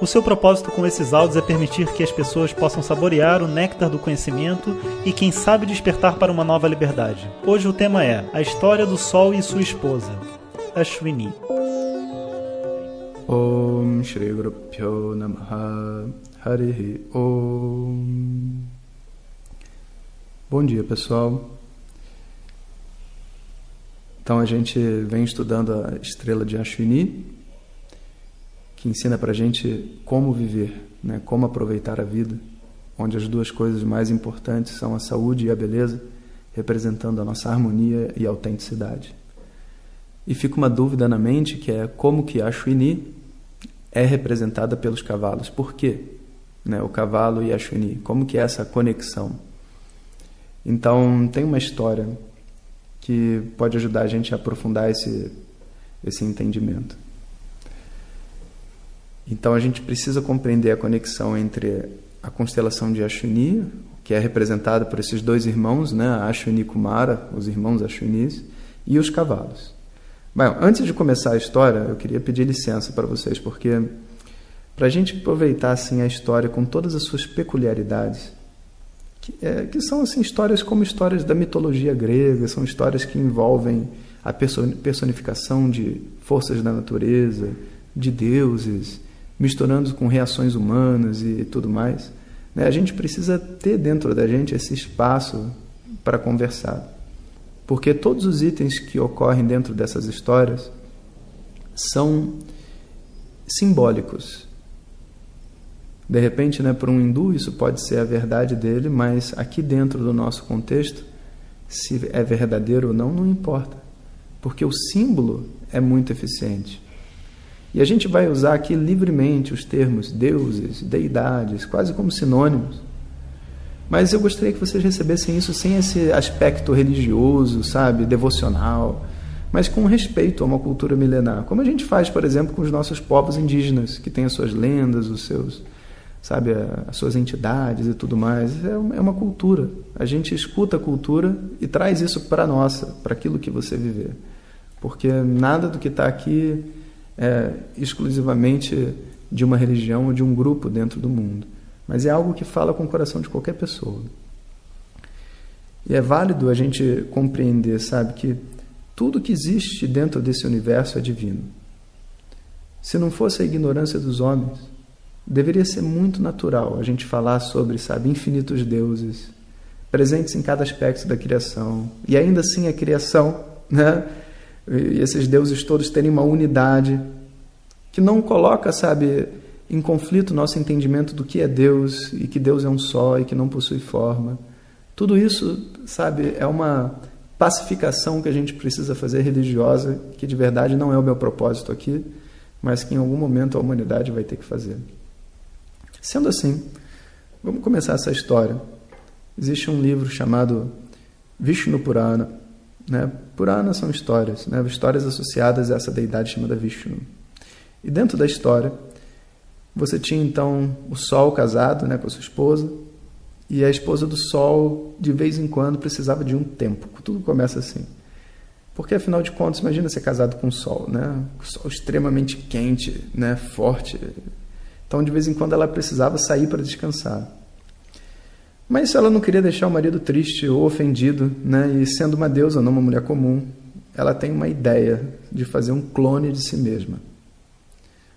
O seu propósito com esses áudios é permitir que as pessoas possam saborear o néctar do conhecimento e, quem sabe, despertar para uma nova liberdade. Hoje o tema é a história do Sol e sua esposa, Ashwini. Om Shri Guru Namaha Harihi Om Bom dia pessoal. Então a gente vem estudando a estrela de Ashwini que ensina para a gente como viver, né? como aproveitar a vida, onde as duas coisas mais importantes são a saúde e a beleza, representando a nossa harmonia e autenticidade. E fica uma dúvida na mente que é como que a Ashwini é representada pelos cavalos. Por quê? Né? O cavalo e a Ashwini. Como que é essa conexão? Então, tem uma história que pode ajudar a gente a aprofundar esse, esse entendimento. Então a gente precisa compreender a conexão entre a constelação de Ashwini, que é representada por esses dois irmãos, né, Ashwini Kumara, os irmãos Ashwinis, e os cavalos. Bom, antes de começar a história, eu queria pedir licença para vocês, porque para a gente aproveitar assim a história com todas as suas peculiaridades, que, é, que são assim histórias como histórias da mitologia grega, são histórias que envolvem a personificação de forças da natureza, de deuses, misturando com reações humanas e tudo mais. Né? A gente precisa ter dentro da gente esse espaço para conversar. Porque todos os itens que ocorrem dentro dessas histórias são simbólicos. De repente, né, para um hindu, isso pode ser a verdade dele, mas aqui dentro do nosso contexto, se é verdadeiro ou não, não importa. Porque o símbolo é muito eficiente. E a gente vai usar aqui livremente os termos deuses, deidades, quase como sinônimos. Mas eu gostaria que vocês recebessem isso sem esse aspecto religioso, sabe, devocional, mas com respeito a uma cultura milenar, como a gente faz, por exemplo, com os nossos povos indígenas, que têm as suas lendas, os seus, sabe, as suas entidades e tudo mais. É uma é cultura. A gente escuta a cultura e traz isso para nossa, para aquilo que você viver. Porque nada do que está aqui é, exclusivamente de uma religião ou de um grupo dentro do mundo, mas é algo que fala com o coração de qualquer pessoa. E é válido a gente compreender, sabe, que tudo que existe dentro desse universo é divino. Se não fosse a ignorância dos homens, deveria ser muito natural a gente falar sobre, sabe, infinitos deuses presentes em cada aspecto da criação. E ainda assim a criação, né, e esses deuses todos terem uma unidade que não coloca, sabe, em conflito nosso entendimento do que é Deus e que Deus é um só e que não possui forma. Tudo isso, sabe, é uma pacificação que a gente precisa fazer religiosa, que de verdade não é o meu propósito aqui, mas que em algum momento a humanidade vai ter que fazer. Sendo assim, vamos começar essa história. Existe um livro chamado Vishnu Purana, né? Purana são histórias, né? histórias associadas a essa deidade chamada Vishnu. E dentro da história, você tinha então o Sol casado né, com a sua esposa, e a esposa do Sol, de vez em quando, precisava de um tempo. Tudo começa assim. Porque, afinal de contas, imagina ser casado com o Sol, né? O Sol extremamente quente, né? forte. Então, de vez em quando, ela precisava sair para descansar. Mas ela não queria deixar o marido triste ou ofendido, né? E sendo uma deusa, não uma mulher comum, ela tem uma ideia de fazer um clone de si mesma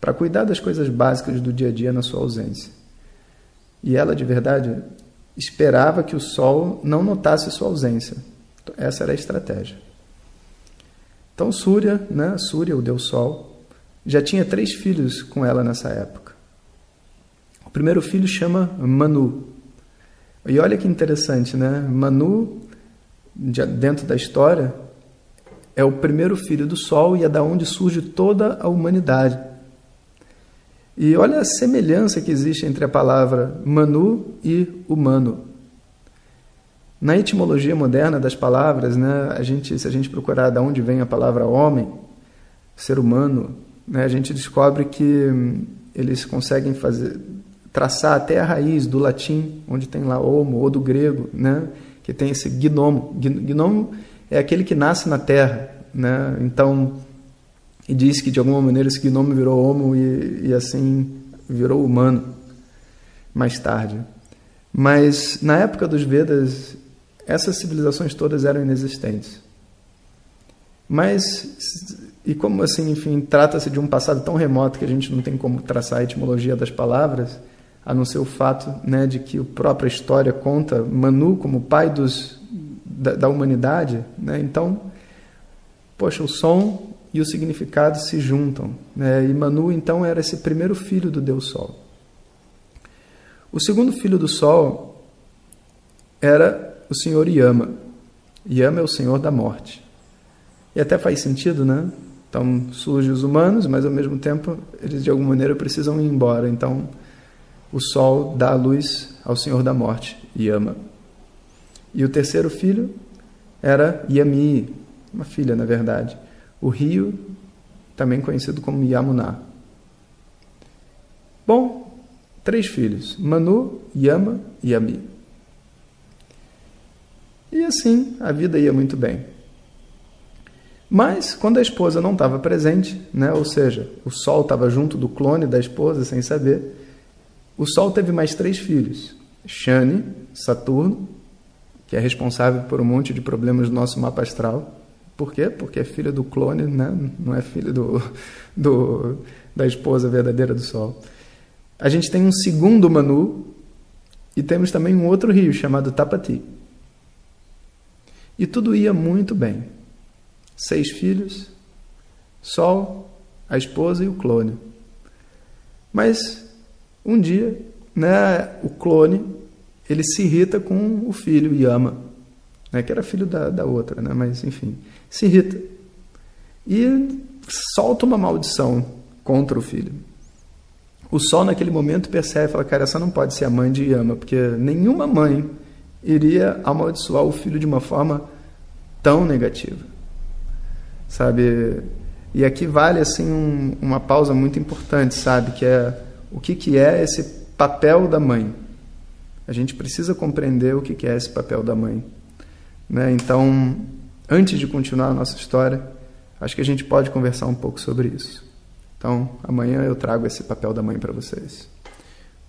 para cuidar das coisas básicas do dia a dia na sua ausência. E ela, de verdade, esperava que o sol não notasse sua ausência. Essa era a estratégia. Então, Súria, né, Súria, o deus Sol, já tinha três filhos com ela nessa época. O primeiro filho chama Manu, e olha que interessante, né? Manu, dentro da história, é o primeiro filho do Sol e é da onde surge toda a humanidade. E olha a semelhança que existe entre a palavra Manu e humano. Na etimologia moderna das palavras, né, a gente, se a gente procurar de onde vem a palavra homem, ser humano, né, a gente descobre que hum, eles conseguem fazer traçar até a raiz do latim, onde tem lá homo, ou do grego, né, que tem esse gnomo. Gnomo é aquele que nasce na terra, né? Então, e diz que de alguma maneira esse gnomo virou homo e, e assim virou humano mais tarde. Mas na época dos Vedas, essas civilizações todas eram inexistentes. Mas, e como assim, enfim, trata-se de um passado tão remoto que a gente não tem como traçar a etimologia das palavras, a não ser o fato né, de que a própria história conta Manu como pai dos, da, da humanidade, né? então, poxa, o som e o significado se juntam. Né? E Manu, então, era esse primeiro filho do Deus Sol. O segundo filho do Sol era o senhor Yama. Yama é o senhor da morte. E até faz sentido, né? Então surgem os humanos, mas ao mesmo tempo eles de alguma maneira precisam ir embora. Então o Sol dá a luz ao senhor da morte, Yama. E o terceiro filho era Yami, uma filha na verdade. O rio, também conhecido como Yamuna. Bom, Três filhos: Manu, Yama e Yami. E assim a vida ia muito bem. Mas quando a esposa não estava presente, né, ou seja, o Sol estava junto do clone da esposa sem saber, o Sol teve mais três filhos: Shani, Saturno, que é responsável por um monte de problemas do nosso mapa astral. Por quê? Porque é filha do clone, né? não é filha do, do, da esposa verdadeira do Sol. A gente tem um segundo Manu e temos também um outro rio chamado Tapati. E tudo ia muito bem. Seis filhos, Sol, a esposa e o clone. Mas um dia, né, o clone ele se irrita com o filho Yama, né, que era filho da, da outra, né, mas enfim, se irrita e solta uma maldição contra o filho. O Sol, naquele momento, percebe, fala, cara, essa não pode ser a mãe de Yama, porque nenhuma mãe iria amaldiçoar o filho de uma forma tão negativa. Sabe? E aqui vale, assim, um, uma pausa muito importante, sabe? Que é o que, que é esse papel da mãe. A gente precisa compreender o que, que é esse papel da mãe. Né? Então, antes de continuar a nossa história, acho que a gente pode conversar um pouco sobre isso. Então, amanhã eu trago esse papel da mãe para vocês.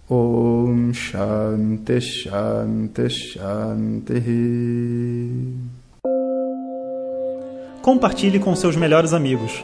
Om Shanti Shanti Shanti. Compartilhe com seus melhores amigos.